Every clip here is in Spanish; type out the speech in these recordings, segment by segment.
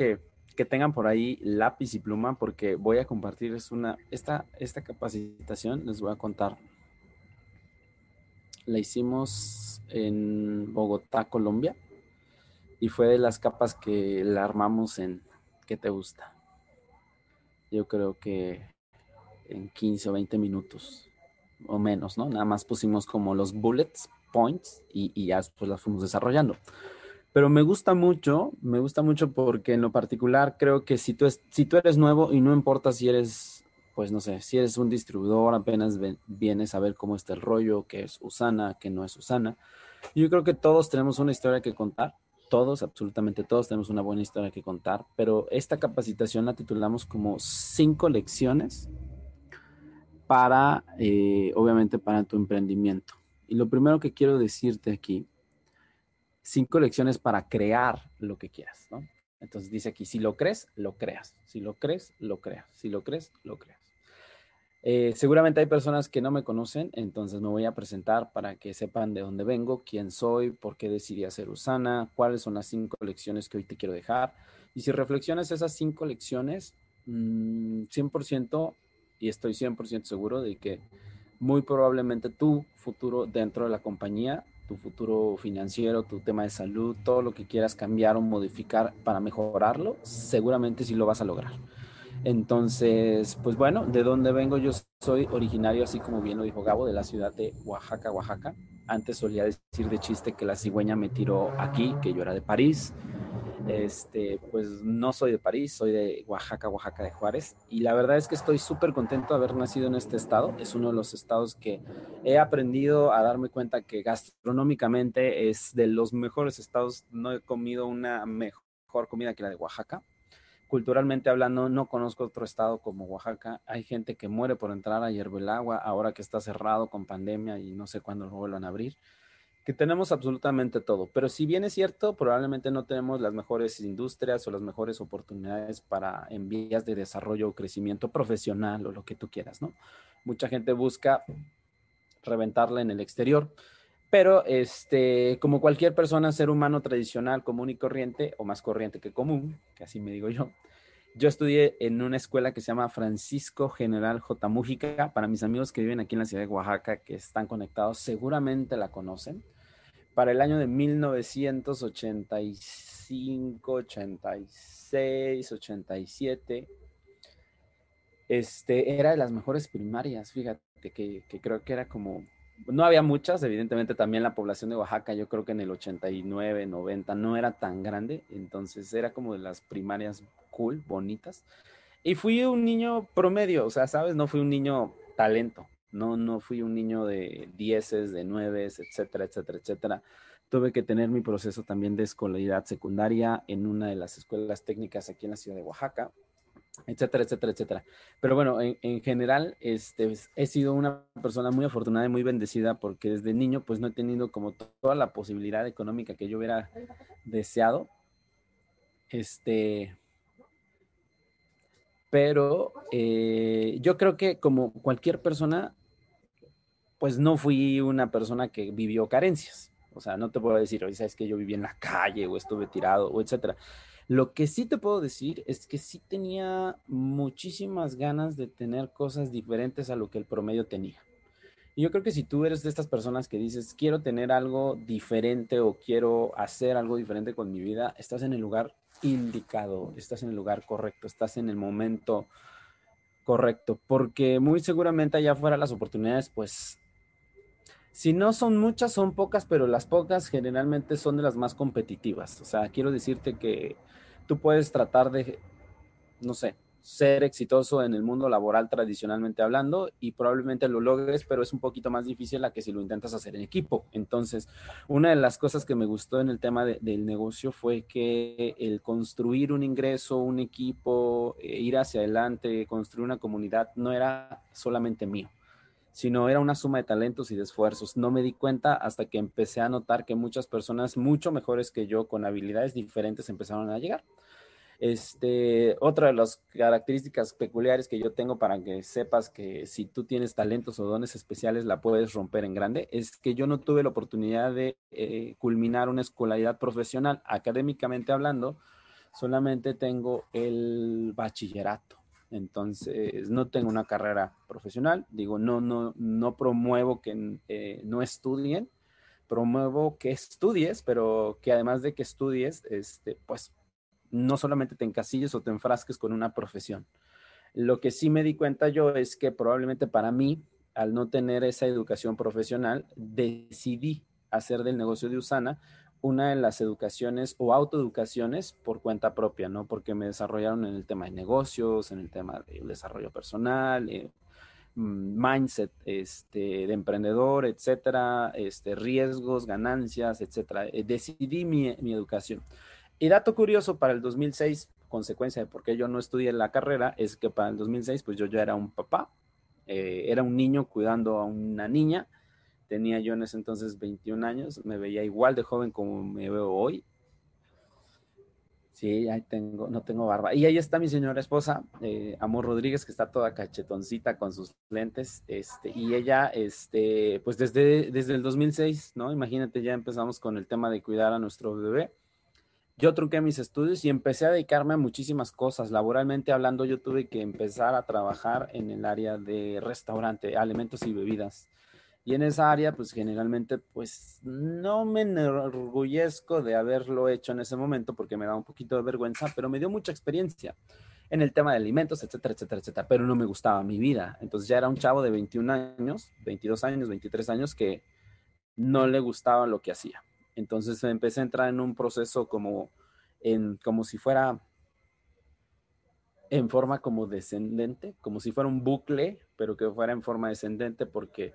que, tengan por ahí lápiz y pluma porque voy a compartir es una, esta, esta capacitación, les voy a contar. La hicimos en Bogotá, Colombia, y fue de las capas que la armamos en ¿qué te gusta? Yo creo que en 15 o 20 minutos o menos, ¿no? Nada más pusimos como los bullets, points y, y ya después las fuimos desarrollando. Pero me gusta mucho, me gusta mucho porque en lo particular creo que si tú, es, eres nuevo y no importa si eres, pues no sé, si eres un distribuidor, apenas vienes a ver cómo está el rollo, qué es Usana, qué no es Usana. Yo creo que todos tenemos una historia que contar, todos, absolutamente todos tenemos una buena historia que contar, pero esta capacitación la titulamos como cinco lecciones para, eh, obviamente, para tu emprendimiento. Y lo primero que quiero decirte aquí cinco lecciones para crear lo que quieras, ¿no? Entonces dice aquí, si lo crees, lo creas. Si lo crees, lo creas. Si lo crees, lo creas. Eh, seguramente hay personas que no me conocen, entonces me voy a presentar para que sepan de dónde vengo, quién soy, por qué decidí hacer Usana, cuáles son las cinco lecciones que hoy te quiero dejar. Y si reflexionas esas cinco lecciones, 100%, mm, y estoy 100% seguro de que muy probablemente tu futuro dentro de la compañía tu futuro financiero, tu tema de salud, todo lo que quieras cambiar o modificar para mejorarlo, seguramente sí lo vas a lograr. Entonces, pues bueno, ¿de dónde vengo? Yo soy originario, así como bien lo dijo Gabo, de la ciudad de Oaxaca, Oaxaca. Antes solía decir de chiste que la cigüeña me tiró aquí, que yo era de París. Este, pues no soy de París, soy de Oaxaca, Oaxaca de Juárez. Y la verdad es que estoy súper contento de haber nacido en este estado. Es uno de los estados que he aprendido a darme cuenta que gastronómicamente es de los mejores estados. No he comido una mejor comida que la de Oaxaca. Culturalmente hablando, no conozco otro estado como Oaxaca. Hay gente que muere por entrar a Hiervo el Agua, ahora que está cerrado con pandemia y no sé cuándo lo vuelvan a abrir que tenemos absolutamente todo, pero si bien es cierto, probablemente no tenemos las mejores industrias o las mejores oportunidades para en vías de desarrollo o crecimiento profesional o lo que tú quieras, ¿no? Mucha gente busca reventarla en el exterior, pero este, como cualquier persona, ser humano tradicional, común y corriente, o más corriente que común, que así me digo yo, yo estudié en una escuela que se llama Francisco General J. Mújica. Para mis amigos que viven aquí en la ciudad de Oaxaca, que están conectados, seguramente la conocen. Para el año de 1985, 86, 87, este, era de las mejores primarias, fíjate, que, que creo que era como no había muchas, evidentemente también la población de Oaxaca, yo creo que en el 89, 90 no era tan grande, entonces era como de las primarias cool, bonitas. Y fui un niño promedio, o sea, sabes, no fui un niño talento, no, no fui un niño de dieces, de nueves, etcétera, etcétera, etcétera. Tuve que tener mi proceso también de escolaridad secundaria en una de las escuelas técnicas aquí en la ciudad de Oaxaca etcétera, etcétera, etcétera. Pero bueno, en, en, general, este, he sido una persona muy afortunada y muy bendecida porque desde niño pues no he tenido como toda la posibilidad económica que yo hubiera deseado. Este, pero eh, yo creo que como cualquier persona, pues no fui una persona que vivió carencias. O sea, no te puedo decir, oye, sabes que yo viví en la calle o estuve tirado o etcétera. Lo que sí te puedo decir es que sí tenía muchísimas ganas de tener cosas diferentes a lo que el promedio tenía. Y yo creo que si tú eres de estas personas que dices, quiero tener algo diferente o quiero hacer algo diferente con mi vida, estás en el lugar indicado, estás en el lugar correcto, estás en el momento correcto, porque muy seguramente allá afuera las oportunidades, pues, si no son muchas, son pocas, pero las pocas generalmente son de las más competitivas. O sea, quiero decirte que tú puedes tratar de, no sé, ser exitoso en el mundo laboral tradicionalmente hablando y probablemente lo logres, pero es un poquito más difícil a que si lo intentas hacer en equipo. Entonces, una de las cosas que me gustó en el tema del negocio fue que el construir un ingreso, un equipo, eh, ir hacia adelante, construir una comunidad, no era solamente mío sino era una suma de talentos y de esfuerzos. No me di cuenta hasta que empecé a notar que muchas personas mucho mejores que yo, con habilidades diferentes, empezaron a llegar. Este, otra de las características peculiares que yo tengo para que sepas que si tú tienes talentos o dones especiales la puedes romper en grande es que yo no tuve la oportunidad de eh, culminar una escolaridad profesional académicamente hablando solamente tengo el bachillerato. Entonces, no tengo una carrera profesional. Digo, no, no, no promuevo que eh, no estudien, promuevo que estudies, pero que además de que estudies, este, pues no solamente te encasilles o te enfrasques con una profesión. Lo que sí me di cuenta yo es que probablemente para mí, al no tener esa educación profesional, decidí hacer del negocio de Usana una de las educaciones o autoeducaciones por cuenta propia, ¿no? Porque me desarrollaron en el tema de negocios, en el tema del desarrollo personal, eh, mm, mindset este, de emprendedor, etcétera, este, riesgos, ganancias, etcétera. Eh, decidí mi, mi, educación. Y dato curioso, para el 2006, consecuencia de por qué yo no estudié la carrera, es que para el 2006, pues yo ya era un papá, eh, era un niño cuidando a una niña, Tenía yo en ese entonces 21 años, me veía igual de joven como me veo hoy. Sí, ahí tengo, no tengo barba. Y ahí está mi señora esposa, eh, Amor Rodríguez, que está toda cachetoncita con sus lentes. Este, y ella, este, pues desde, desde el 2006, ¿no? Imagínate, ya empezamos con el tema de cuidar a nuestro bebé. Yo trunqué mis estudios y empecé a dedicarme a muchísimas cosas. Laboralmente hablando, yo tuve que empezar a trabajar en el área de restaurante, alimentos y bebidas. Y en esa área, pues generalmente, pues no me enorgullezco de haberlo hecho en ese momento porque me da un poquito de vergüenza, pero me dio mucha experiencia en el tema de alimentos, etcétera, etcétera, etcétera, pero no me gustaba mi vida. Entonces ya era un chavo de 21 años, 22 años, 23 años que no le gustaba lo que hacía. Entonces empecé a entrar en un proceso como, en, como si fuera en forma como descendente, como si fuera un bucle, pero que fuera en forma descendente porque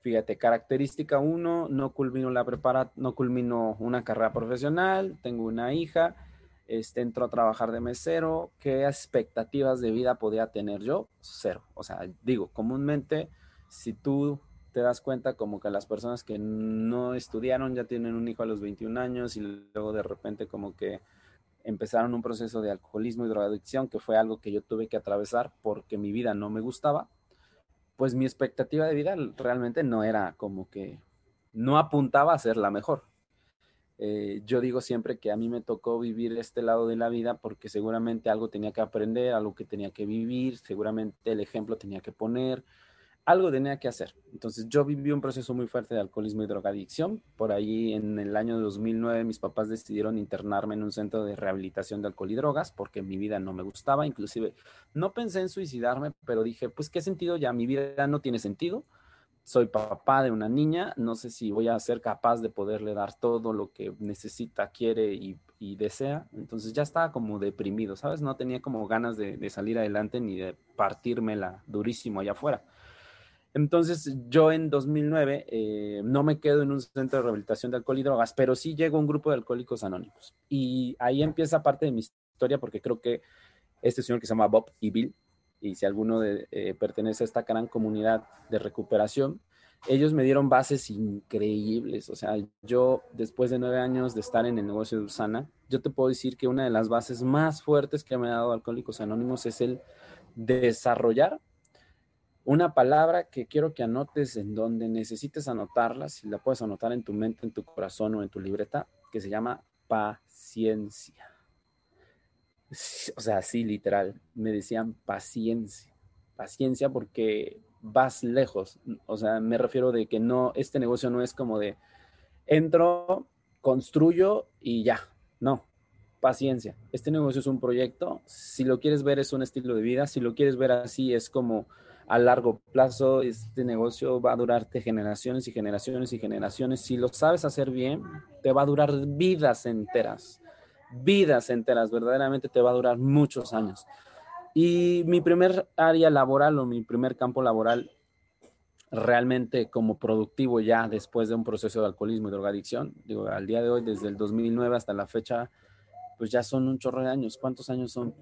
Fíjate, característica uno, no culmino la prepara, no culmino una carrera profesional, tengo una hija, este, entro a trabajar de mesero, ¿qué expectativas de vida podía tener yo? Cero. O sea, digo, comúnmente, si tú te das cuenta como que las personas que no estudiaron ya tienen un hijo a los 21 años y luego de repente como que empezaron un proceso de alcoholismo y drogadicción, que fue algo que yo tuve que atravesar porque mi vida no me gustaba, pues mi expectativa de vida realmente no era como que, no apuntaba a ser la mejor. Eh, yo digo siempre que a mí me tocó vivir este lado de la vida porque seguramente algo tenía que aprender, algo que tenía que vivir, seguramente el ejemplo tenía que poner, algo tenía que hacer. Entonces yo viví un proceso muy fuerte de alcoholismo y drogadicción. Por ahí en el año 2009 mis papás decidieron internarme en un centro de rehabilitación de alcohol y drogas porque mi vida no me gustaba. Inclusive no pensé en suicidarme, pero dije, pues qué sentido ya, mi vida no tiene sentido. Soy papá de una niña, no sé si voy a ser capaz de poderle dar todo lo que necesita, quiere y, desea. Entonces ya estaba como deprimido, ¿sabes? No tenía como ganas de, de salir adelante ni de partírmela durísimo allá afuera. Entonces yo en 2009 eh, no me quedo en un centro de rehabilitación de alcohol y drogas, pero sí llego a un grupo de alcohólicos anónimos. Y ahí empieza parte de mi historia porque creo que este señor que se llama Bob y Bill, y si alguno de, eh, pertenece a esta gran comunidad de recuperación, ellos me dieron bases increíbles. O sea, yo después de nueve años de estar en el negocio de Usana, yo te puedo decir que una de las bases más fuertes que me ha dado Alcohólicos Anónimos es el desarrollar una palabra que quiero que anotes en donde necesites anotarla, si la puedes anotar en tu mente, en tu corazón o en tu libreta, que se llama paciencia. O sea, sí, literal, me decían paciencia, paciencia porque vas lejos. O sea, me refiero de que no, este negocio no es como de entro, construyo y ya. No, paciencia. Este negocio es un proyecto. Si lo quieres ver es un estilo de vida. Si lo quieres ver así es como a largo plazo este negocio va a durarte generaciones y generaciones y generaciones. Si lo sabes hacer bien, te va a durar vidas enteras, vidas enteras, verdaderamente te va a durar muchos años. Y mi primer área laboral o mi primer campo laboral realmente como productivo ya después de un proceso de alcoholismo y drogadicción, digo, al día de hoy, desde el 2009 hasta la fecha, pues ya son un chorro de años. ¿Cuántos años son?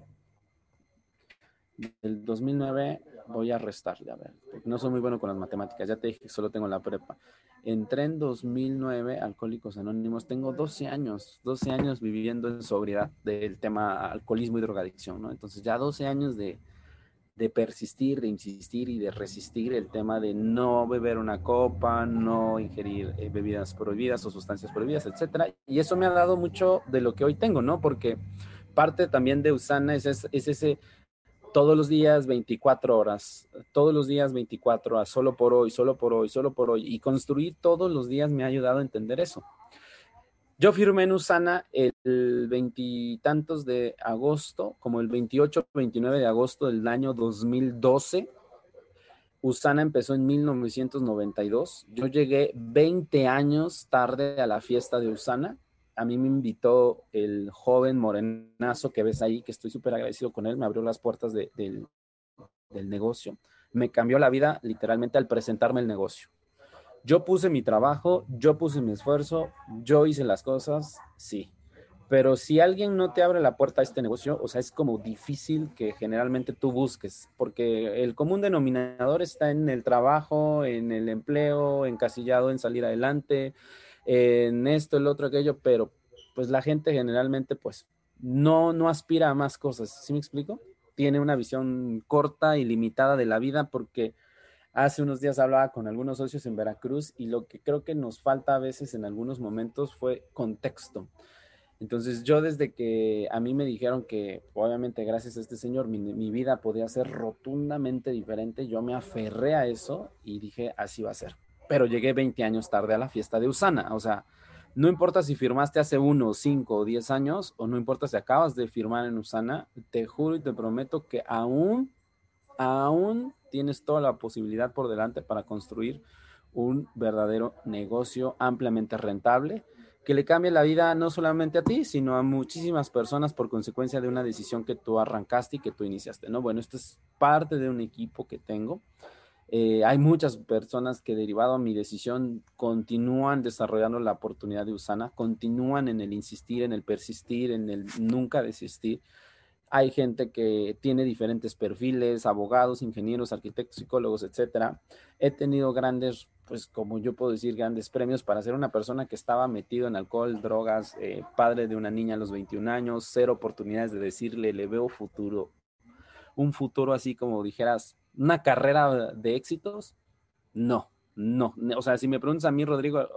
Del 2009 voy a restarle, a ver, porque no soy muy bueno con las matemáticas, ya te dije que solo tengo la prepa. Entré en 2009, Alcohólicos Anónimos, tengo 12 años, 12 años viviendo en sobriedad del tema alcoholismo y drogadicción, ¿no? Entonces ya 12 años de, de persistir, de insistir y de resistir el tema de no beber una copa, no ingerir eh, bebidas prohibidas o sustancias prohibidas, etcétera. Y eso me ha dado mucho de lo que hoy tengo, ¿no? Porque parte también de Usana es, es, ese todos los días 24 horas, todos los días 24 horas, solo por hoy, solo por hoy, solo por hoy. Y construir todos los días me ha ayudado a entender eso. Yo firmé en Usana el veintitantos de agosto, como el 28, 29 de agosto del año 2012. Usana empezó en 1992. Yo llegué 20 años tarde a la fiesta de Usana a mí me invitó el joven morenazo que ves ahí, que estoy súper agradecido con él, me abrió las puertas del, del negocio. Me cambió la vida literalmente al presentarme el negocio. Yo puse mi trabajo, yo puse mi esfuerzo, yo hice las cosas, sí. Pero si alguien no te abre la puerta a este negocio, o sea, es como difícil que generalmente tú busques, porque el común denominador está en el trabajo, en el empleo, encasillado en salir adelante, en esto, el otro, aquello, pero pues la gente generalmente pues no, no aspira a más cosas, ¿sí me explico? Tiene una visión corta y limitada de la vida porque hace unos días hablaba con algunos socios en Veracruz y lo que creo que nos falta a veces en algunos momentos fue contexto. Entonces yo desde que a mí me dijeron que obviamente gracias a este señor mi, mi, vida podía ser rotundamente diferente, yo me aferré a eso y dije así va a ser pero llegué 20 años tarde a la fiesta de Usana. O sea, no importa si firmaste hace uno, cinco o diez años, o no importa si acabas de firmar en Usana, te juro y te prometo que aún, aún tienes toda la posibilidad por delante para construir un verdadero negocio ampliamente rentable que le cambie la vida no solamente a ti, sino a muchísimas personas por consecuencia de una decisión que tú arrancaste y que tú iniciaste, ¿no? Bueno, esto es parte de un equipo que tengo eh, hay muchas personas que derivado a mi decisión continúan desarrollando la oportunidad de Usana, continúan en el insistir, en el persistir, en el nunca desistir. Hay gente que tiene diferentes perfiles, abogados, ingenieros, arquitectos, psicólogos, etcétera. He tenido grandes, pues como yo puedo decir, grandes premios para ser una persona que estaba metido en alcohol, drogas, eh, padre de una niña a los 21 años, cero oportunidades de decirle, le veo futuro. Un futuro así como dijeras, una carrera de éxitos, no, no. O sea, si me preguntas a mí, Rodrigo,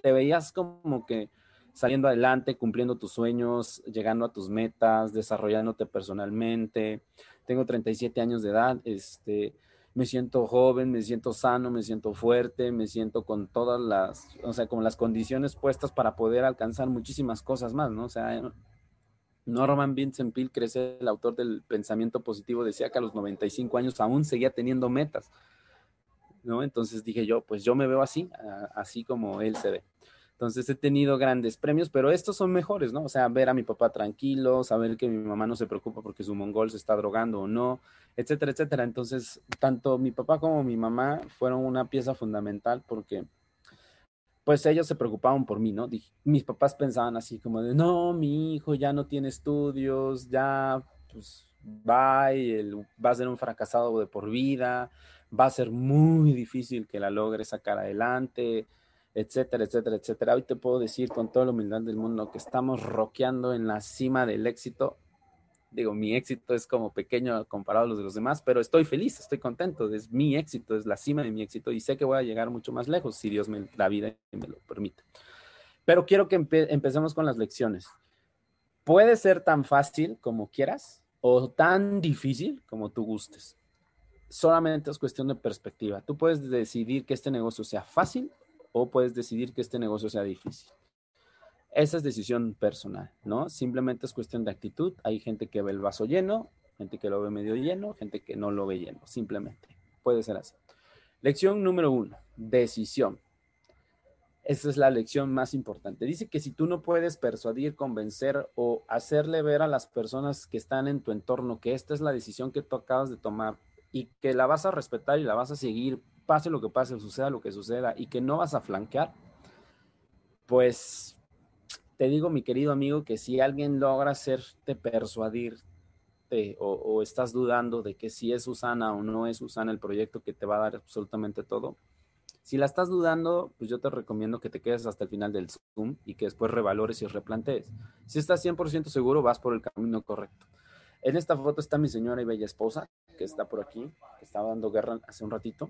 ¿te veías como que saliendo adelante, cumpliendo tus sueños, llegando a tus metas, desarrollándote personalmente? Tengo 37 años de edad, este, me siento joven, me siento sano, me siento fuerte, me siento con todas las, o sea, con las condiciones puestas para poder alcanzar muchísimas cosas más, ¿no? O sea, Norman Vincent Peale, que es el autor del pensamiento positivo, decía que a los 95 años aún seguía teniendo metas. ¿no? Entonces dije yo, pues yo me veo así, así como él se ve. Entonces he tenido grandes premios, pero estos son mejores, ¿no? O sea, ver a mi papá tranquilo, saber que mi mamá no se preocupa porque su mongol se está drogando o no, etcétera, etcétera. Entonces, tanto mi papá como mi mamá fueron una pieza fundamental porque pues ellos se preocupaban por mí, ¿no? mis papás pensaban así como de, no, mi hijo ya no tiene estudios, ya, pues, va va a ser un fracasado de por vida, va a ser muy difícil que la logre sacar adelante, etcétera, etcétera, etcétera. Hoy te puedo decir con toda la humildad del mundo que estamos roqueando en la cima del éxito digo, mi éxito es como pequeño comparado a los de los demás, pero estoy feliz, estoy contento, es mi éxito, es la cima de mi éxito y sé que voy a llegar mucho más lejos si Dios me da vida y me lo permite. Pero quiero que empecemos con las lecciones. Puede ser tan fácil como quieras o tan difícil como tú gustes. Solamente es cuestión de perspectiva. Tú puedes decidir que este negocio sea fácil o puedes decidir que este negocio sea difícil. Esa es decisión personal, ¿no? Simplemente es cuestión de actitud. Hay gente que ve el vaso lleno, gente que lo ve medio lleno, gente que no lo ve lleno, simplemente. Puede ser así. Lección número uno, decisión. Esa es la lección más importante. Dice que si tú no puedes persuadir, convencer o hacerle ver a las personas que están en tu entorno que esta es la decisión que tú acabas de tomar y que la vas a respetar y la vas a seguir, pase lo que pase, suceda lo que suceda y que no vas a flanquear, pues te digo, mi querido amigo, que si alguien logra hacerte persuadirte o, o, estás dudando de que si es Susana o no es Susana el proyecto que te va a dar absolutamente todo, si la estás dudando, pues yo te recomiendo que te quedes hasta el final del Zoom y que después revalores y replantees. Si estás 100% seguro, vas por el camino correcto. En esta foto está mi señora y bella esposa, que está por aquí, que estaba dando guerra hace un ratito.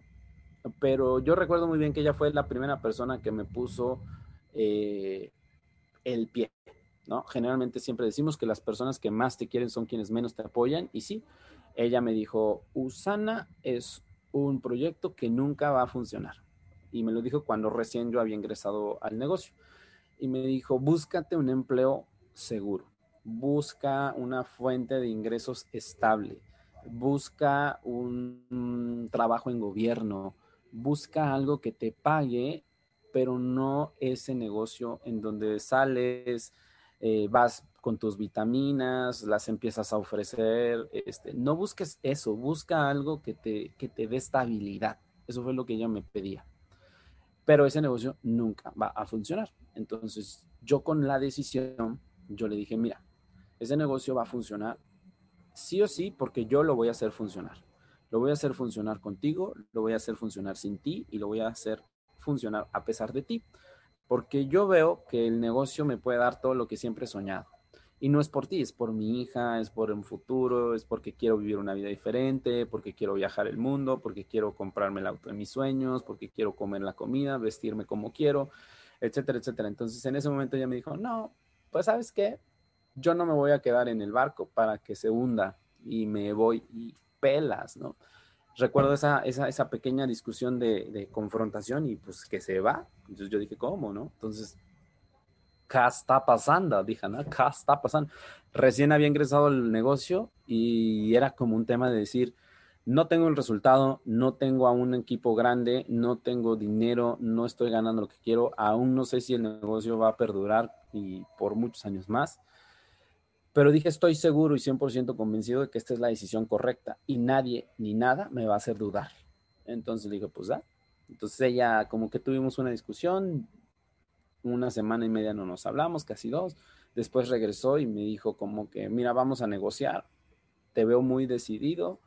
Pero yo recuerdo muy bien que ella fue la primera persona que me puso eh, el pie. ¿no? Generalmente siempre decimos que las personas que más te quieren son quienes menos te apoyan y sí, ella me dijo, Usana es un proyecto que nunca va a funcionar. Y me lo dijo cuando recién yo había ingresado al negocio. Y me dijo, búscate un empleo seguro, busca una fuente de ingresos estable, busca un trabajo en gobierno, busca algo que te pague, pero no ese negocio en donde sales, eh, vas con tus vitaminas, las empiezas a ofrecer. Este, no busques eso, busca algo que te, que te dé estabilidad. Eso fue lo que ella me pedía. Pero ese negocio nunca va a funcionar. Entonces, yo con la decisión, yo le dije, mira, ese negocio va a funcionar sí o sí porque yo lo voy a hacer funcionar. Lo voy a hacer funcionar contigo, lo voy a hacer funcionar sin ti y lo voy a hacer funcionar a pesar de ti. Porque yo veo que el negocio me puede dar todo lo que siempre he soñado. Y no es por ti, es por mi hija, es por un futuro, es porque quiero vivir una vida diferente, porque quiero viajar el mundo, porque quiero comprarme el auto de mis sueños, porque quiero comer la comida, vestirme como quiero, etcétera, etcétera. Entonces en ese momento ella me dijo, no, pues sabes qué, yo no me voy a quedar en el barco para que se hunda y me voy y pelas, ¿no? Recuerdo esa, esa, esa pequeña discusión de, de, confrontación y pues que se va. Entonces yo dije, ¿cómo, no? Entonces, ¿qué está pasando? Dije, ¿no? ¿Qué está pasando? Recién había ingresado al negocio y era como un tema de decir, no tengo el resultado, no tengo a un equipo grande, no tengo dinero, no estoy ganando lo que quiero, aún no sé si el negocio va a perdurar y por muchos años más pero dije, estoy seguro y 100% convencido de que esta es la decisión correcta y nadie ni nada me va a hacer dudar. Entonces dije, pues da. Entonces ella, como que tuvimos una discusión, una semana y media no nos hablamos, casi dos. Después regresó y me dijo como que, mira, vamos a negociar. Te veo muy decidido,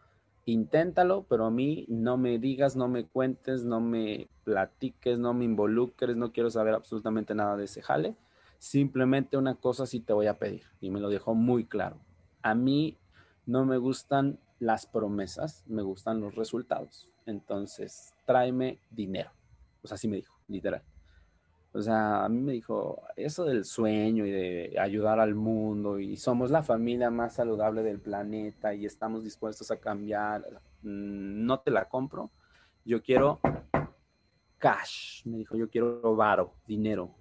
inténtalo, pero a mí no me digas, no me cuentes, no me platiques, no me involucres, no quiero saber absolutamente nada de ese jale Simplemente una cosa sí te voy a pedir y me lo dejó muy claro. A mí no me gustan las promesas, me gustan los resultados. Entonces, tráeme dinero. O sea, así me dijo, literal. O sea, a mí me dijo eso del sueño y de ayudar al mundo y somos la familia más saludable del planeta y estamos dispuestos a cambiar. Mm, no te la compro. Yo quiero cash. Me dijo, yo quiero varo, dinero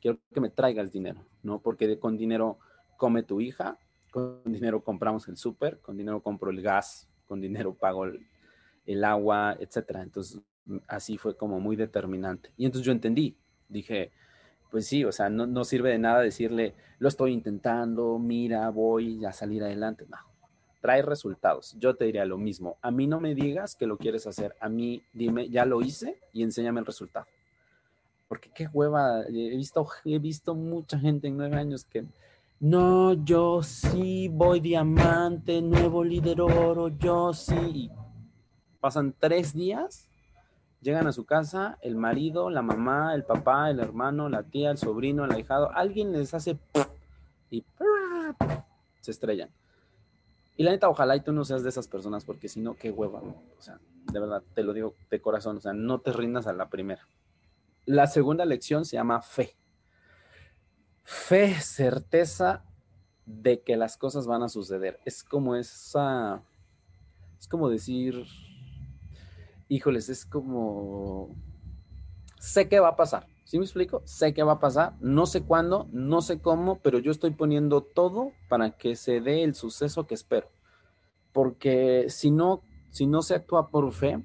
quiero que me traigas dinero, ¿no? Porque con dinero come tu hija, con dinero compramos el súper, con dinero compro el gas, con dinero pago el, agua, etcétera. Entonces, así fue como muy determinante. Y entonces yo entendí, dije, pues sí, o sea, no, no, sirve de nada decirle, lo estoy intentando, mira, voy a salir adelante. No, trae resultados. Yo te diría lo mismo. A mí no me digas que lo quieres hacer. A mí dime, ya lo hice y enséñame el resultado porque qué hueva, he visto, he visto mucha gente en nueve años que, no, yo sí voy diamante, nuevo líder oro, yo sí. pasan tres días, llegan a su casa, el marido, la mamá, el papá, el hermano, la tía, el sobrino, el ahijado, alguien les hace y se estrellan. Y la neta, ojalá y tú no seas de esas personas, porque si no, qué hueva, O sea, de verdad, te lo digo de corazón, o sea, no te rindas a la primera. La segunda lección se llama fe. Fe, certeza de que las cosas van a suceder. Es como esa, es como decir, híjoles, es como, sé que va a pasar. ¿Sí me explico? Sé que va a pasar, no sé cuándo, no sé cómo, pero yo estoy poniendo todo para que se dé el suceso que espero. Porque si no, si no se actúa por fe,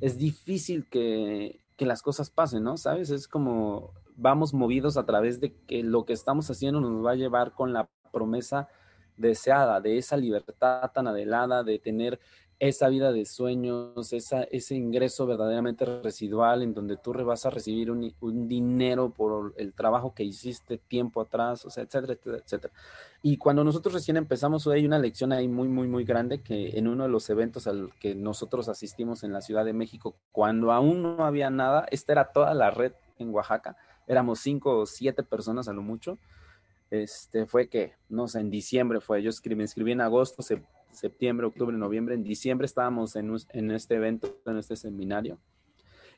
es difícil que, que las cosas pasen, ¿no? ¿Sabes? Es como vamos movidos a través de que lo que estamos haciendo nos va a llevar con la promesa deseada, de esa libertad tan adelada, de tener esa vida de sueños, esa, ese ingreso verdaderamente residual en donde tú vas a recibir un, un, dinero por el trabajo que hiciste tiempo atrás, o sea, etcétera, etcétera, etcétera. Y cuando nosotros recién empezamos, hay una lección ahí muy, muy, muy grande que en uno de los eventos al que nosotros asistimos en la Ciudad de México, cuando aún no había nada, esta era toda la red en Oaxaca, éramos cinco o siete personas a lo mucho, este, fue que, no sé, en diciembre fue, yo escribí, me escribí en agosto, septiembre, octubre, noviembre, en diciembre estábamos en, en este evento, en este seminario,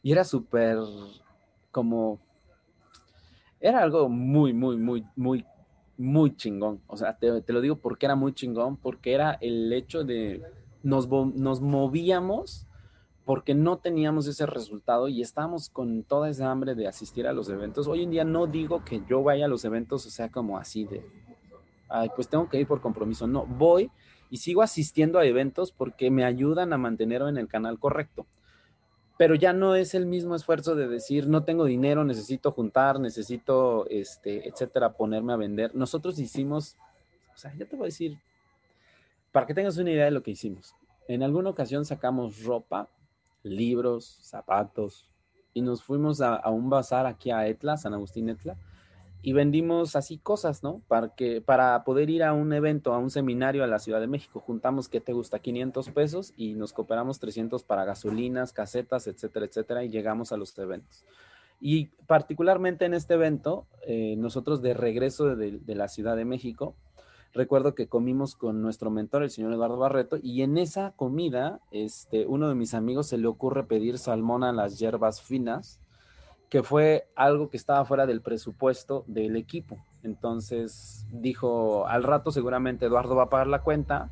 y era súper como, era algo muy, muy, muy, muy muy chingón. O sea, te, te, lo digo porque era muy chingón, porque era el hecho de nos, nos movíamos porque no teníamos ese resultado y estábamos con toda esa hambre de asistir a los eventos. Hoy en día no digo que yo vaya a los eventos, o sea, como así de, pues tengo que ir por compromiso. No, voy y sigo asistiendo a eventos porque me ayudan a mantenerlo en el canal correcto. Pero ya no es el mismo esfuerzo de decir, no tengo dinero, necesito juntar, necesito, este, etcétera, ponerme a vender. Nosotros hicimos, o sea, ya te voy a decir, para que tengas una idea de lo que hicimos. En alguna ocasión sacamos ropa libros, zapatos, y nos fuimos a, un bazar aquí a Etla, San Agustín Etla, y vendimos así cosas, ¿no? Para, que, para poder ir a un evento, a un seminario a la Ciudad de México. Juntamos, ¿qué te gusta? 500 pesos y nos cooperamos 300 para gasolinas, casetas, etcétera, etcétera, y llegamos a los eventos. Y particularmente en este evento, eh, nosotros de regreso de, de la Ciudad de México, recuerdo que comimos con nuestro mentor, el señor Eduardo Barreto, y en esa comida, este, uno de mis amigos se le ocurre pedir salmón a las hierbas finas, que fue algo que estaba fuera del presupuesto del equipo. Entonces dijo, al rato seguramente Eduardo va a pagar la cuenta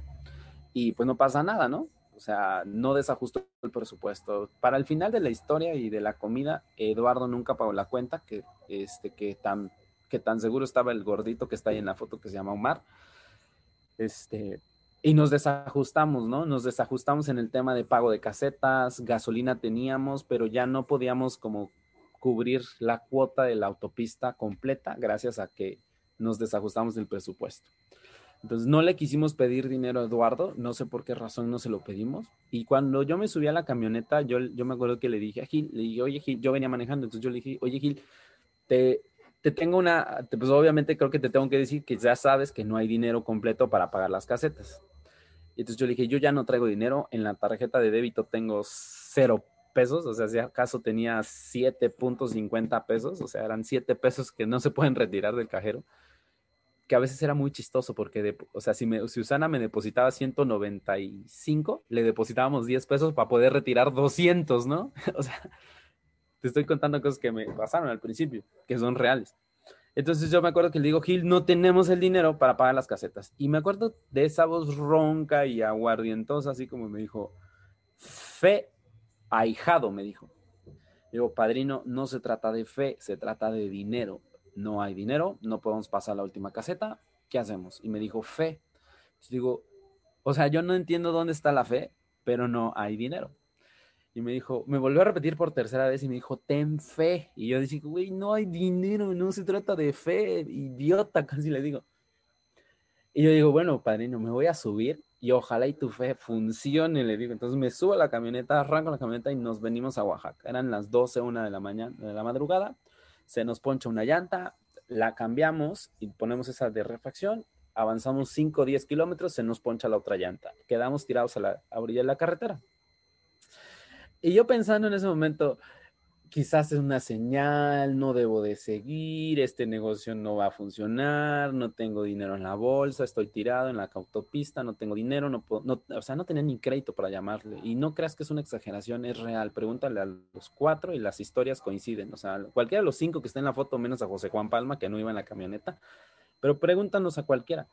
y pues no pasa nada, ¿no? O sea, no desajustó el presupuesto. Para el final de la historia y de la comida, Eduardo nunca pagó la cuenta, que, este, que, tan, que tan seguro estaba el gordito que está ahí en la foto que se llama Omar. Este, y nos desajustamos, ¿no? Nos desajustamos en el tema de pago de casetas, gasolina teníamos, pero ya no podíamos como cubrir la cuota de la autopista completa gracias a que nos desajustamos del presupuesto. Entonces no le quisimos pedir dinero a Eduardo, no sé por qué razón no se lo pedimos. Y cuando yo me subí a la camioneta, yo, yo me acuerdo que le dije a Gil, le dije, oye Gil, yo venía manejando, entonces yo le dije, oye Gil, te, te tengo una, pues obviamente creo que te tengo que decir que ya sabes que no hay dinero completo para pagar las casetas. Y entonces yo le dije, yo ya no traigo dinero, en la tarjeta de débito tengo cero pesos, o sea, si acaso tenía 7.50 pesos, o sea, eran 7 pesos que no se pueden retirar del cajero, que a veces era muy chistoso porque, o sea, si, me, si Usana me depositaba 195, le depositábamos 10 pesos para poder retirar 200, ¿no? o sea, te estoy contando cosas que me pasaron al principio, que son reales. Entonces yo me acuerdo que le digo, Gil, no tenemos el dinero para pagar las casetas. Y me acuerdo de esa voz ronca y aguardientosa, así como me dijo, fe ahijado, me dijo. Digo, padrino, no se trata de fe, se trata de dinero. No hay dinero, no podemos pasar la última caseta, ¿qué hacemos? Y me dijo, fe. digo, o sea, yo no entiendo dónde está la fe, pero no hay dinero. Y me dijo, me volvió a repetir por tercera vez y me dijo, ten fe. Y yo dije, güey, no hay dinero, no se trata de fe, idiota, casi le digo. Y yo digo, bueno, padrino, me voy a subir y ojalá y tu fe funcione, le digo. Entonces me subo a la camioneta, arranco la camioneta y nos venimos a Oaxaca. Eran las 12, una de la mañana, de la madrugada. Se nos poncha una llanta, la cambiamos y ponemos esa de refacción. Avanzamos 5 o 10 kilómetros, se nos poncha la otra llanta. Quedamos tirados a la orilla de la carretera. Y yo pensando en ese momento, quizás es una señal, no debo de seguir, este negocio no va a funcionar, no tengo dinero en la bolsa, estoy tirado en la autopista, no tengo dinero, no puedo, no, o sea, no tenía ni crédito para llamarle. Y no creas que es una exageración, es real. Pregúntale a los cuatro y las historias coinciden. O sea, cualquiera de los cinco que está en la foto, menos a José Juan Palma, que no iba en la camioneta, pero pregúntanos a cualquiera.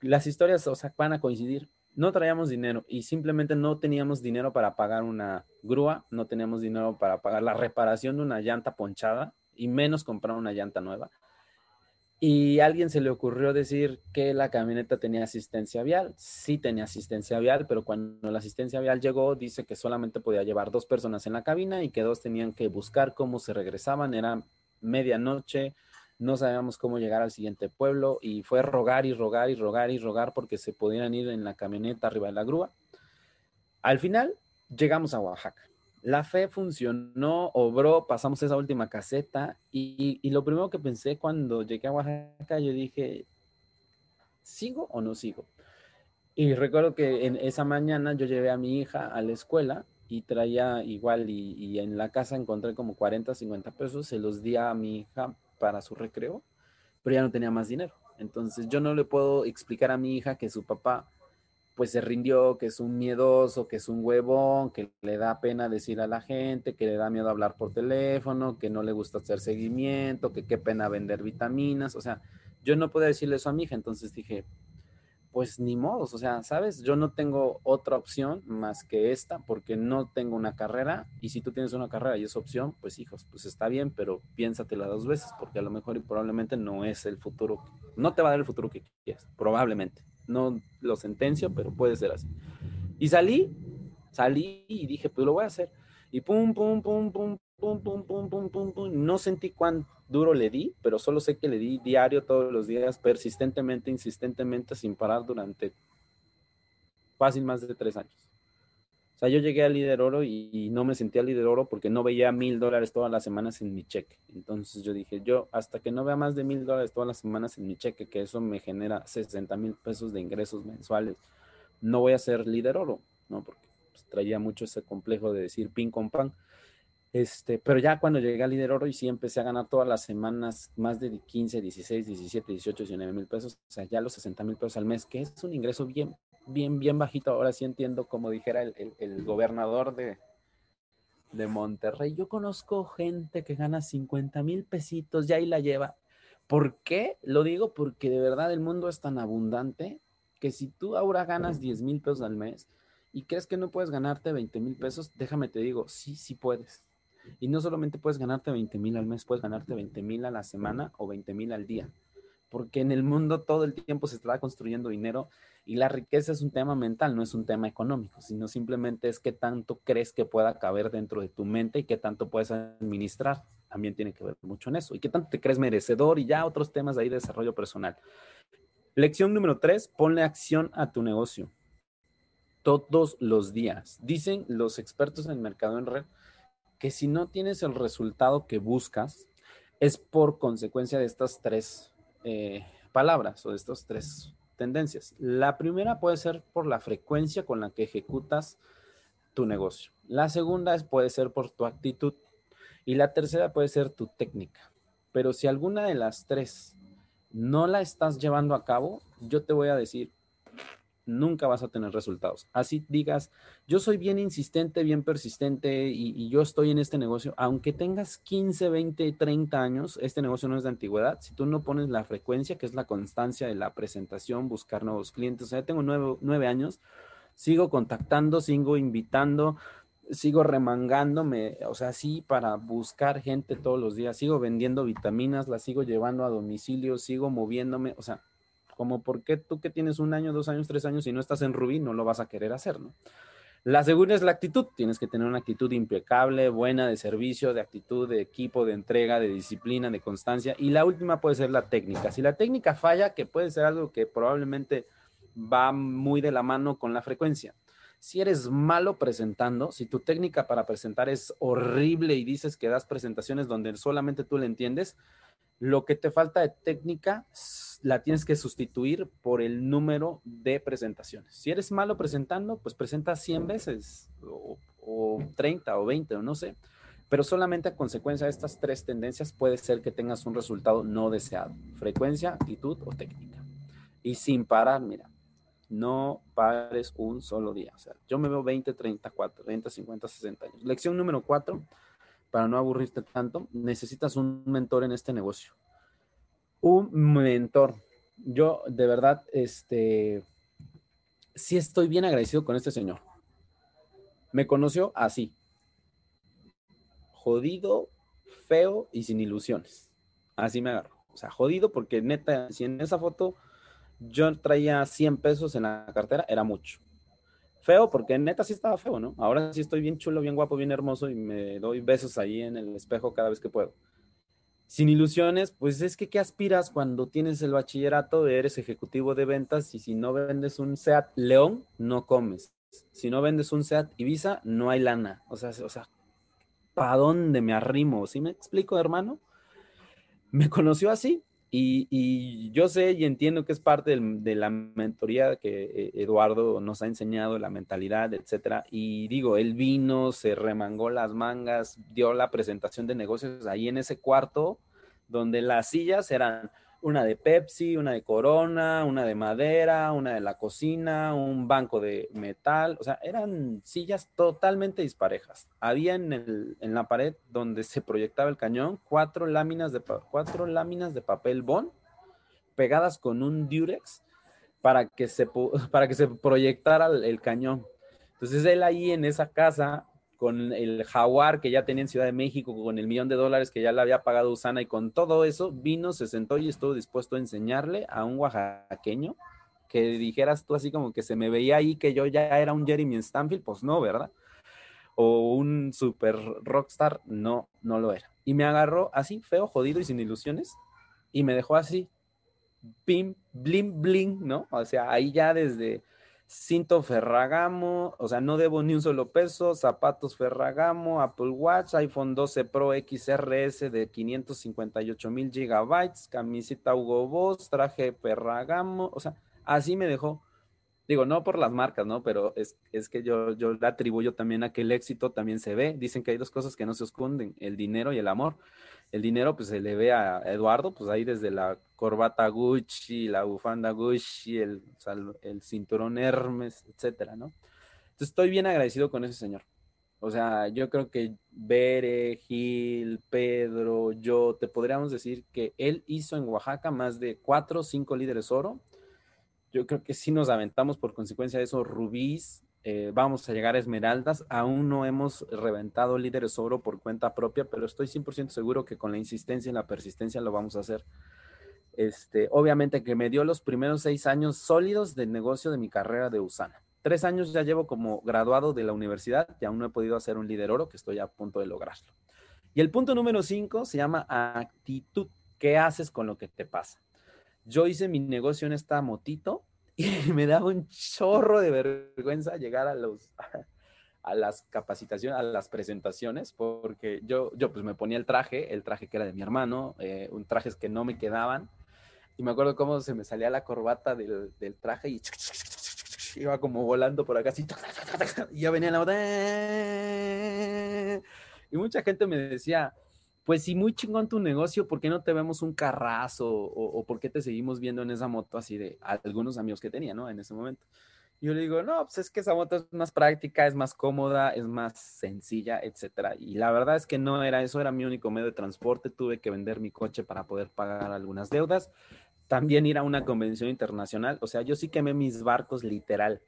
Las historias, o sea, van a coincidir no traíamos dinero y simplemente no teníamos dinero para pagar una grúa, no teníamos dinero para pagar la reparación de una llanta ponchada y menos comprar una llanta nueva. Y a alguien se le ocurrió decir que la camioneta tenía asistencia vial. Sí tenía asistencia vial, pero cuando la asistencia vial llegó, dice que solamente podía llevar dos personas en la cabina y que dos tenían que buscar cómo se regresaban. Era medianoche, no sabíamos cómo llegar al siguiente pueblo y fue rogar y rogar y rogar y rogar porque se podían ir en la camioneta arriba de la grúa. Al final llegamos a Oaxaca. La fe funcionó, obró, pasamos esa última caseta y, y lo primero que pensé cuando llegué a Oaxaca, yo dije, ¿sigo o no sigo? Y recuerdo que en esa mañana yo llevé a mi hija a la escuela y traía igual y, y, en la casa encontré como 40, 50 pesos, se los di a mi hija para su recreo, pero ya no tenía más dinero. Entonces yo no le puedo explicar a mi hija que su papá pues se rindió, que es un miedoso, que es un huevón, que le da pena decir a la gente, que le da miedo hablar por teléfono, que no le gusta hacer seguimiento, que qué pena vender vitaminas. O sea, yo no podía decirle eso a mi hija, entonces dije, pues ni modos, o sea, ¿sabes? Yo no tengo otra opción más que esta porque no tengo una carrera y si tú tienes una carrera y es opción, pues hijos, pues está bien, pero piénsatela dos veces porque a lo mejor y probablemente no es el futuro, no te va a dar el futuro que quieres, probablemente. No lo sentencio, pero puede ser así. Y salí, salí y dije, pues lo voy a hacer. Y pum, pum, pum, pum, pum, pum, pum, pum, pum, pum. No sentí cuánto duro le di, pero solo sé que le di diario todos los días, persistentemente, insistentemente, sin parar durante fácil más de tres años. O sea, yo llegué al líder oro y, no me sentía líder oro porque no veía mil dólares todas las semanas en mi cheque. Entonces yo dije, yo hasta que no vea más de mil dólares todas las semanas en mi cheque, que eso me genera 60 mil pesos de ingresos mensuales, no voy a ser líder oro, ¿no? Porque pues, traía mucho ese complejo de decir pin con pan. Este, pero ya cuando llegué al líder oro y sí empecé a ganar todas las semanas más de 15, 16, 17, 18, 19 mil pesos, o sea, ya los 60 mil pesos al mes, que es un ingreso bien, bien, bien bajito. Ahora sí entiendo, como dijera el, gobernador de, de Monterrey. Yo conozco gente que gana 50 mil pesitos, ya ahí la lleva. ¿Por qué? Lo digo porque de verdad el mundo es tan abundante que si tú ahora ganas 10 mil pesos al mes y crees que no puedes ganarte 20 mil pesos, déjame te digo, sí, sí puedes. Y no solamente puedes ganarte 20 mil al mes, puedes ganarte 20 mil a la semana o 20 mil al día. Porque en el mundo todo el tiempo se está construyendo dinero y la riqueza es un tema mental, no es un tema económico, sino simplemente es qué tanto crees que pueda caber dentro de tu mente y qué tanto puedes administrar. También tiene que ver mucho en eso. Y qué tanto te crees merecedor y ya otros temas ahí de desarrollo personal. Lección número tres, ponle acción a tu negocio todos los días. Dicen los expertos en mercado en red que si no tienes el resultado que buscas, es por consecuencia de estas tres eh, palabras o de estas tres tendencias. La primera puede ser por la frecuencia con la que ejecutas tu negocio. La segunda puede ser por tu actitud. Y la tercera puede ser tu técnica. Pero si alguna de las tres no la estás llevando a cabo, yo te voy a decir, nunca vas a tener resultados. Así digas, yo soy bien insistente, bien persistente y, yo estoy en este negocio, aunque tengas 15, 20, 30 años, este negocio no es de antigüedad, si tú no pones la frecuencia, que es la constancia de la presentación, buscar nuevos clientes, o sea, tengo nueve, años, sigo contactando, sigo invitando, sigo remangándome, o sea, sí, para buscar gente todos los días, sigo vendiendo vitaminas, las sigo llevando a domicilio, sigo moviéndome, o sea, como por qué tú que tienes un año, dos años, tres años y no estás en Rubí, no lo vas a querer hacer, ¿no? La segunda es la actitud. Tienes que tener una actitud impecable, buena de servicio, de actitud, de equipo, de entrega, de disciplina, de constancia. Y la última puede ser la técnica. Si la técnica falla, que puede ser algo que probablemente va muy de la mano con la frecuencia. Si eres malo presentando, si tu técnica para presentar es horrible y dices que das presentaciones donde solamente tú le entiendes, lo que te falta de técnica la tienes que sustituir por el número de presentaciones. Si eres malo presentando, pues presenta 100 veces o, 30 o 20 o no sé. Pero solamente a consecuencia de estas tres tendencias puede ser que tengas un resultado no deseado. Frecuencia, actitud o técnica. Y sin parar, mira, no pares un solo día. O sea, yo me veo 20, 30, 40, 30, 50, 60 años. Lección número 4 para no aburrirte tanto, necesitas un mentor en este negocio. Un mentor. Yo de verdad, este, sí estoy bien agradecido con este señor. Me conoció así. Jodido, feo y sin ilusiones. Así me agarró. O sea, jodido porque neta, si en esa foto yo traía 100 pesos en la cartera, era mucho feo, porque neta sí estaba feo, ¿no? Ahora sí estoy bien chulo, bien guapo, bien hermoso y me doy besos ahí en el espejo cada vez que puedo. Sin ilusiones, pues es que ¿qué aspiras cuando tienes el bachillerato, eres ejecutivo de ventas y si no vendes un SEAT León, no comes. Si no vendes un SEAT Ibiza, no hay lana. O sea, o sea, ¿para dónde me arrimo? ¿Sí me explico, hermano? Me conoció así, y, yo sé y entiendo que es parte de la mentoría que eh, Eduardo nos ha enseñado, la mentalidad, etcétera. Y digo, él vino, se remangó las mangas, dio la presentación de negocios ahí en ese cuarto, donde las sillas eran una de Pepsi, una de Corona, una de madera, una de la cocina, un banco de metal, o sea, eran sillas totalmente disparejas. Había en, el, en la pared donde se proyectaba el cañón cuatro láminas de, cuatro láminas de papel bond pegadas con un Durex para que se, para que se proyectara el, cañón. Entonces él ahí en esa casa, con el jaguar que ya tenía en Ciudad de México, con el millón de dólares que ya le había pagado Usana y con todo eso, vino, se sentó y estuvo dispuesto a enseñarle a un oaxaqueño que dijeras tú así como que se me veía ahí que yo ya era un Jeremy Stanfield, pues no, ¿verdad? O un super rockstar, no, no lo era. Y me agarró así, feo, jodido y sin ilusiones, y me dejó así, bim, bling, bling, ¿no? O sea, ahí ya desde cinto Ferragamo, o sea, no debo ni un solo peso, zapatos Ferragamo, Apple Watch, iPhone 12 Pro XRS de 558 mil gigabytes, camiseta Hugo Boss, traje Ferragamo, o sea, así me dejó. Digo, no por las marcas, ¿no? Pero es, es que yo, yo le atribuyo también a que el éxito también se ve. Dicen que hay dos cosas que no se esconden, el dinero y el amor el dinero pues se le ve a Eduardo, pues ahí desde la corbata Gucci, la bufanda Gucci, el, el cinturón Hermes, etcétera, ¿no? Entonces estoy bien agradecido con ese señor. O sea, yo creo que Bere, Gil, Pedro, yo, te podríamos decir que él hizo en Oaxaca más de cuatro o cinco líderes oro. Yo creo que sí nos aventamos por consecuencia de eso rubíes, eh, vamos a llegar a Esmeraldas. Aún no hemos reventado líderes oro por cuenta propia, pero estoy 100% seguro que con la insistencia y la persistencia lo vamos a hacer. Este, obviamente que me dio los primeros seis años sólidos de negocio de mi carrera de Usana. Tres años ya llevo como graduado de la universidad y aún no he podido hacer un líder oro, que estoy a punto de lograrlo. Y el punto número cinco se llama actitud. ¿Qué haces con lo que te pasa? Yo hice mi negocio en esta motito y me daba un chorro de vergüenza llegar a los a las capacitaciones, a las presentaciones, porque yo, yo pues me ponía el traje, el traje que era de mi hermano, eh, un trajes que no me quedaban, y me acuerdo cómo se me salía la corbata del, del traje y iba como volando por acá así, y ya venía la y mucha gente me decía, pues si muy chingón tu negocio, ¿por qué no te vemos un carrazo? O, por qué te seguimos viendo en esa moto así de algunos amigos que tenía, ¿no? En ese momento. Yo le digo, no, pues es que esa moto es más práctica, es más cómoda, es más sencilla, etcétera. Y la verdad es que no era eso, era mi único medio de transporte. Tuve que vender mi coche para poder pagar algunas deudas. También ir a una convención internacional. O sea, yo sí quemé mis barcos literal.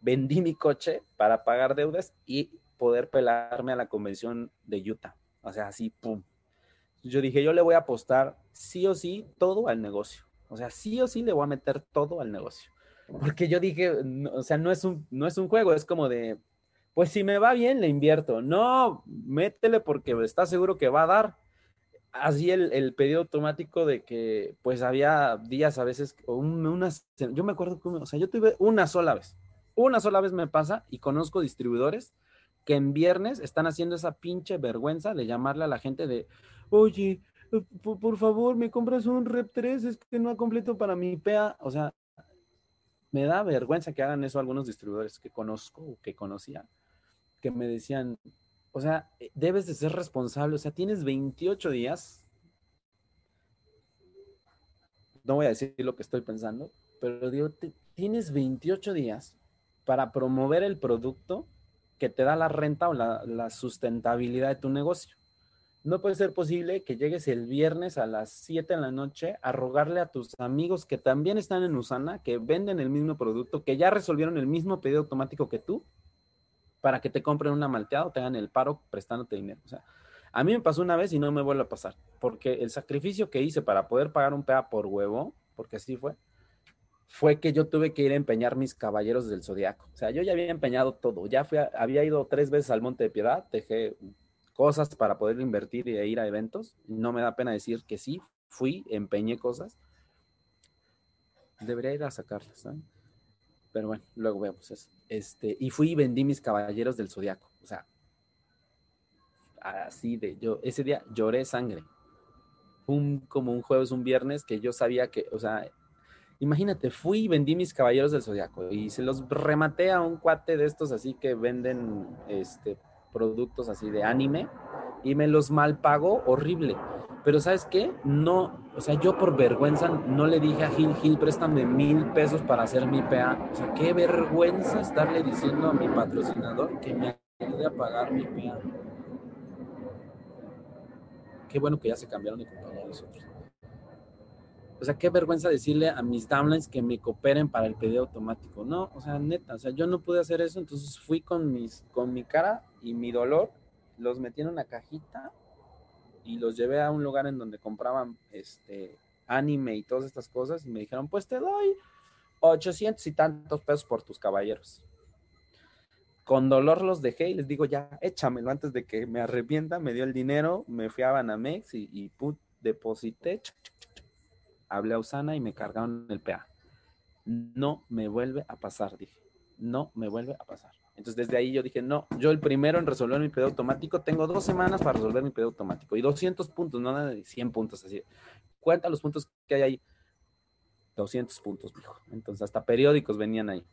Vendí mi coche para pagar deudas y poder pelarme a la convención de Utah. O sea, así, pum. Yo dije, yo le voy a apostar sí o sí todo al negocio. O sea, sí o sí le voy a meter todo al negocio. Porque yo dije, o sea, no es, un, no es un juego, es como de, pues si me va bien, le invierto. No, métele porque está seguro que va a dar. Así el, el pedido automático de que, pues había días a veces, unas, yo me acuerdo o sea, yo tuve una sola vez, una sola vez me pasa y conozco distribuidores que en viernes están haciendo esa pinche vergüenza de llamarle a la gente de, oye, eh, por, favor, me compras un Rep 3, es que no ha completo para mi PA. O sea, me da vergüenza que hagan eso algunos distribuidores que conozco o que conocía, que me decían, o sea, eh, debes de ser responsable, o sea, tienes 28 días. No voy a decir lo que estoy pensando, pero digo, tienes 28 días para promover el producto que te da la renta o la, sustentabilidad de tu negocio. No puede ser posible que llegues el viernes a las 7 de la noche a rogarle a tus amigos que también están en Usana, que venden el mismo producto, que ya resolvieron el mismo pedido automático que tú, para que te compren una malteada o te hagan el paro prestándote dinero. O sea, a mí me pasó una vez y no me vuelve a pasar, porque el sacrificio que hice para poder pagar un PA por huevo, porque así fue, fue que yo tuve que ir a empeñar mis caballeros del zodiaco. O sea, yo ya había empeñado todo. Ya había ido tres veces al Monte de Piedad, dejé cosas para poder invertir y ir a eventos. No me da pena decir que sí, fui, empeñé cosas. Debería ir a sacarlas, ¿sabes? Pero bueno, luego vemos eso. Este, y fui y vendí mis caballeros del zodiaco. O sea, así de yo, ese día lloré sangre. Un, como un jueves, un viernes, que yo sabía que, o sea, Imagínate, fui y vendí mis caballeros del zodiaco y se los rematé a un cuate de estos así que venden este, productos así de anime y me los mal pagó horrible. Pero ¿sabes qué? No, o sea, yo por vergüenza no le dije a Gil, Gil, préstame mil pesos para hacer mi PA. O sea, qué vergüenza estarle diciendo a mi patrocinador que me ayude a pagar mi PA. Qué bueno que ya se cambiaron de compañía nosotros. O sea, qué vergüenza decirle a mis downlines que me cooperen para el pedido automático. No, o sea, neta, o sea, yo no pude hacer eso, entonces fui con, mis, con mi cara y mi dolor, los metí en una cajita y los llevé a un lugar en donde compraban este anime y todas estas cosas y me dijeron, pues te doy 800 y tantos pesos por tus caballeros. Con dolor los dejé y les digo, ya, échamelo antes de que me arrepienta. Me dio el dinero, me fui a Banamex y, put, deposité. Hablé a Usana y me cargaron el PA. No me vuelve a pasar, dije. No me vuelve a pasar. Entonces desde ahí yo dije, no, yo el primero en resolver mi pedido automático, tengo dos semanas para resolver mi pedido automático y 200 puntos, no nada de 100 puntos así. Cuenta los puntos que hay ahí. 200 puntos, dijo. Entonces hasta periódicos venían ahí.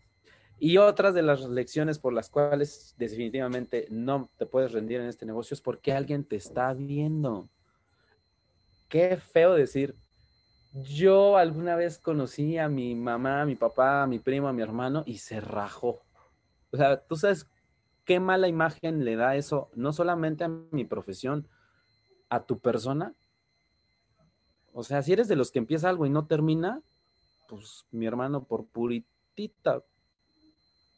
Y otras de las lecciones por las cuales definitivamente no te puedes rendir en este negocio es porque alguien te está viendo. Qué feo decir. Yo alguna vez conocí a mi mamá, a mi papá, a mi primo, a mi hermano y se rajó. O sea, tú sabes qué mala imagen le da eso, no solamente a mi profesión, a tu persona. O sea, si eres de los que empieza algo y no termina, pues mi hermano, por puritita,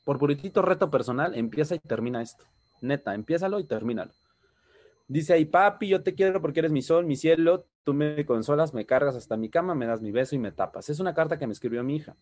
por puritito reto personal, empieza y termina esto. Neta, empiézalo y termínalo. Dice ahí, papi, yo te quiero porque eres mi sol, mi cielo, tú me consolas, me cargas hasta mi cama, me das mi beso y me tapas. Es una carta que me escribió mi hija.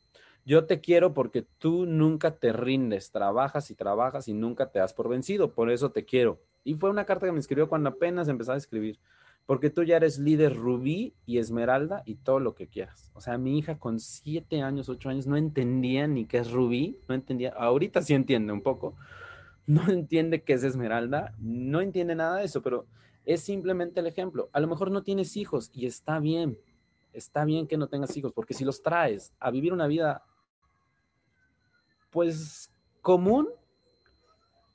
Yo te quiero porque tú nunca te rindes, trabajas y trabajas y nunca te das por vencido, por eso te quiero. Y fue una carta que me escribió cuando apenas empezaba a escribir porque tú ya eres líder rubí y esmeralda y todo lo que quieras. O sea, mi hija con siete años, ocho años, no entendía ni qué es rubí, no entendía, ahorita sí entiende un poco, no entiende qué es esmeralda, no entiende nada de eso, pero es simplemente el ejemplo. A lo mejor no tienes hijos y está bien, está bien que no tengas hijos, porque si los traes a vivir una vida, pues común,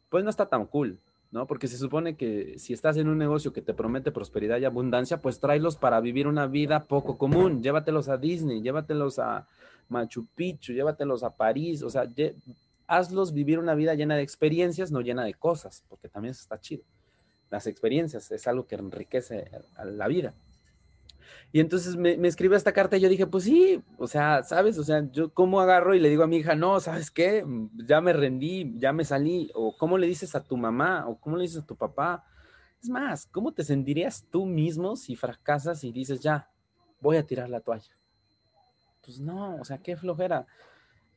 pues no está tan cool. ¿no? Porque se supone que si estás en un negocio que te promete prosperidad y abundancia, pues tráelos para vivir una vida poco común. Llévatelos a Disney, llévatelos a Machu Picchu, llévatelos a París, o sea, hazlos vivir una vida llena de experiencias, no llena de cosas, porque también eso está chido. Las experiencias es algo que enriquece la vida. Y entonces me, me escribe esta carta y yo dije, pues sí, o sea, ¿sabes? O sea, yo cómo agarro y le digo a mi hija, no, ¿sabes qué? Ya me rendí, ya me salí. O cómo le dices a tu mamá, o cómo le dices a tu papá. Es más, ¿cómo te sentirías tú mismo si fracasas y dices, ya, voy a tirar la toalla? Pues no, o sea, qué flojera.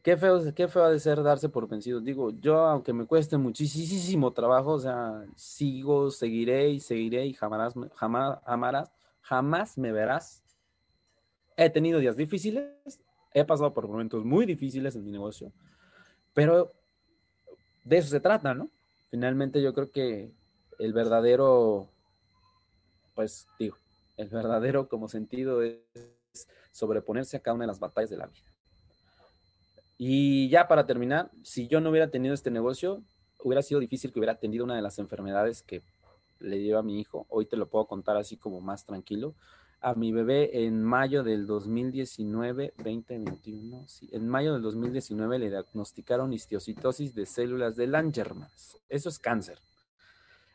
Qué feo, qué feo de ser darse por vencido. Digo, yo, aunque me cueste muchísimo trabajo, o sea, sigo, seguiré y seguiré y jamás, jamás, jamás jamás me verás. He tenido días difíciles, he pasado por momentos muy difíciles en mi negocio, pero de eso se trata, ¿no? Finalmente yo creo que el verdadero, pues digo, el verdadero como sentido es sobreponerse a cada una de las batallas de la vida. Y ya para terminar, si yo no hubiera tenido este negocio, hubiera sido difícil que hubiera atendido una de las enfermedades que le dio a mi hijo, hoy te lo puedo contar así como más tranquilo, a mi bebé en mayo del 2019, 2021, sí, en mayo del 2019 le diagnosticaron histiocitosis de células de Langermans. Eso es cáncer.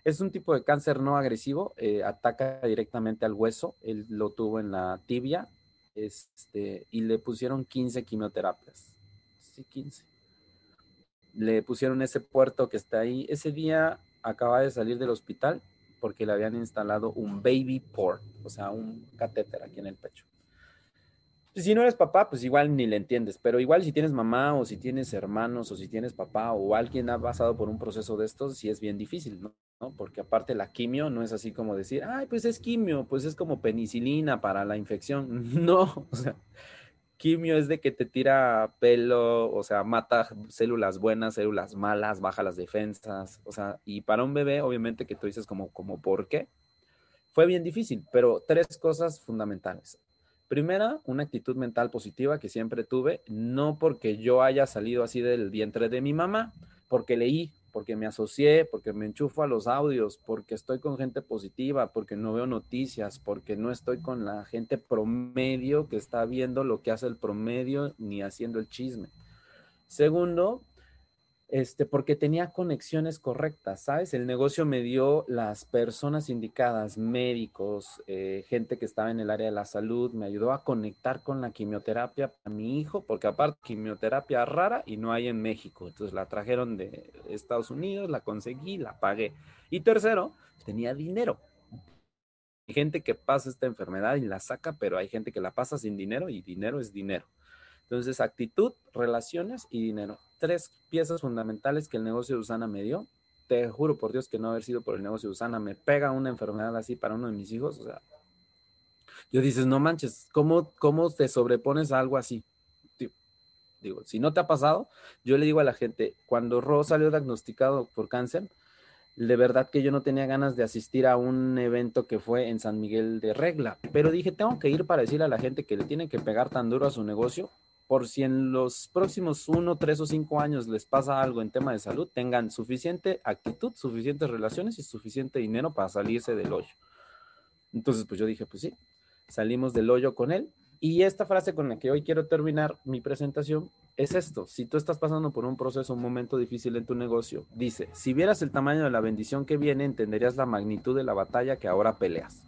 Es un tipo de cáncer no agresivo, eh, ataca directamente al hueso, él lo tuvo en la tibia este, y le pusieron 15 quimioterapias. Sí, 15. Le pusieron ese puerto que está ahí. Ese día acaba de salir del hospital porque le habían instalado un baby port, o sea, un catéter aquí en el pecho. Si no eres papá, pues igual ni le entiendes, pero igual si tienes mamá o si tienes hermanos o si tienes papá o alguien ha pasado por un proceso de estos, sí es bien difícil, ¿no? Porque aparte la quimio no es así como decir, ay, pues es quimio, pues es como penicilina para la infección. No, o sea, quimio es de que te tira pelo, o sea, mata células buenas, células malas, baja las defensas, o sea, y para un bebé, obviamente que tú dices como, como, ¿por qué? Fue bien difícil, pero tres cosas fundamentales. Primera, una actitud mental positiva que siempre tuve, no porque yo haya salido así del vientre de mi mamá, porque leí, porque me asocié, porque me enchufo a los audios, porque estoy con gente positiva, porque no veo noticias, porque no estoy con la gente promedio que está viendo lo que hace el promedio ni haciendo el chisme. Segundo, este, porque tenía conexiones correctas, ¿sabes? El negocio me dio las personas indicadas, médicos, eh, gente que estaba en el área de la salud, me ayudó a conectar con la quimioterapia a mi hijo, porque aparte quimioterapia rara y no hay en México, entonces la trajeron de Estados Unidos, la conseguí, la pagué. Y tercero, tenía dinero. Hay gente que pasa esta enfermedad y la saca, pero hay gente que la pasa sin dinero y dinero es dinero. Entonces, actitud, relaciones y dinero. Tres piezas fundamentales que el negocio de Usana me dio. Te juro por Dios que no haber sido por el negocio de Usana me pega una enfermedad así para uno de mis hijos. O sea, yo dices, no manches, ¿cómo, cómo te sobrepones a algo así? Digo, si no te ha pasado, yo le digo a la gente, cuando Ro salió diagnosticado por cáncer, de verdad que yo no tenía ganas de asistir a un evento que fue en San Miguel de Regla, pero dije, tengo que ir para decirle a la gente que le tiene que pegar tan duro a su negocio por si en los próximos uno, tres o cinco años les pasa algo en tema de salud, tengan suficiente actitud, suficientes relaciones y suficiente dinero para salirse del hoyo. Entonces, pues yo dije, pues sí, salimos del hoyo con él. Y esta frase con la que hoy quiero terminar mi presentación es esto. Si tú estás pasando por un proceso, un momento difícil en tu negocio, dice, si vieras el tamaño de la bendición que viene, entenderías la magnitud de la batalla que ahora peleas.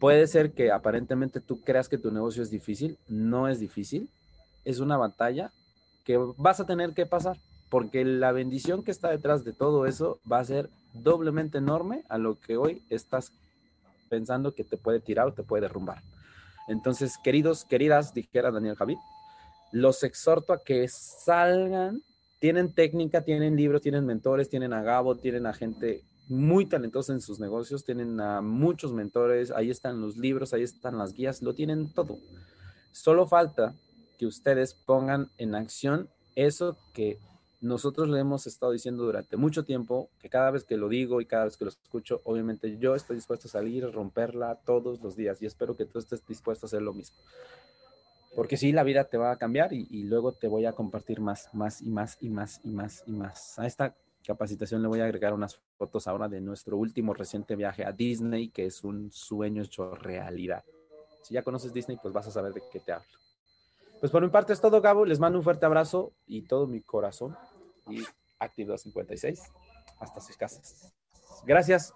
Puede ser que aparentemente tú creas que tu negocio es difícil, no es difícil, es una batalla que vas a tener que pasar, porque la bendición que está detrás de todo eso va a ser doblemente enorme a lo que hoy estás pensando que te puede tirar o te puede derrumbar. Entonces, queridos, queridas, dijera Daniel Javid, los exhorto a que salgan, tienen técnica, tienen libros, tienen mentores, tienen a Gabo, tienen a gente muy talentosa en sus negocios, tienen a muchos mentores, ahí están los libros, ahí están las guías, lo tienen todo. Solo falta que ustedes pongan en acción eso que nosotros le hemos estado diciendo durante mucho tiempo, que cada vez que lo digo y cada vez que lo escucho, obviamente yo estoy dispuesto a salir, romperla todos los días y espero que tú estés dispuesto a hacer lo mismo. Porque sí, la vida te va a cambiar y, y luego te voy a compartir más, más y más y más y más y más. A esta capacitación le voy a agregar unas fotos ahora de nuestro último reciente viaje a Disney, que es un sueño hecho realidad. Si ya conoces Disney, pues vas a saber de qué te hablo. Pues por mi parte es todo, Gabo. Les mando un fuerte abrazo y todo mi corazón. Y Actividad 56. Hasta sus casas. Gracias.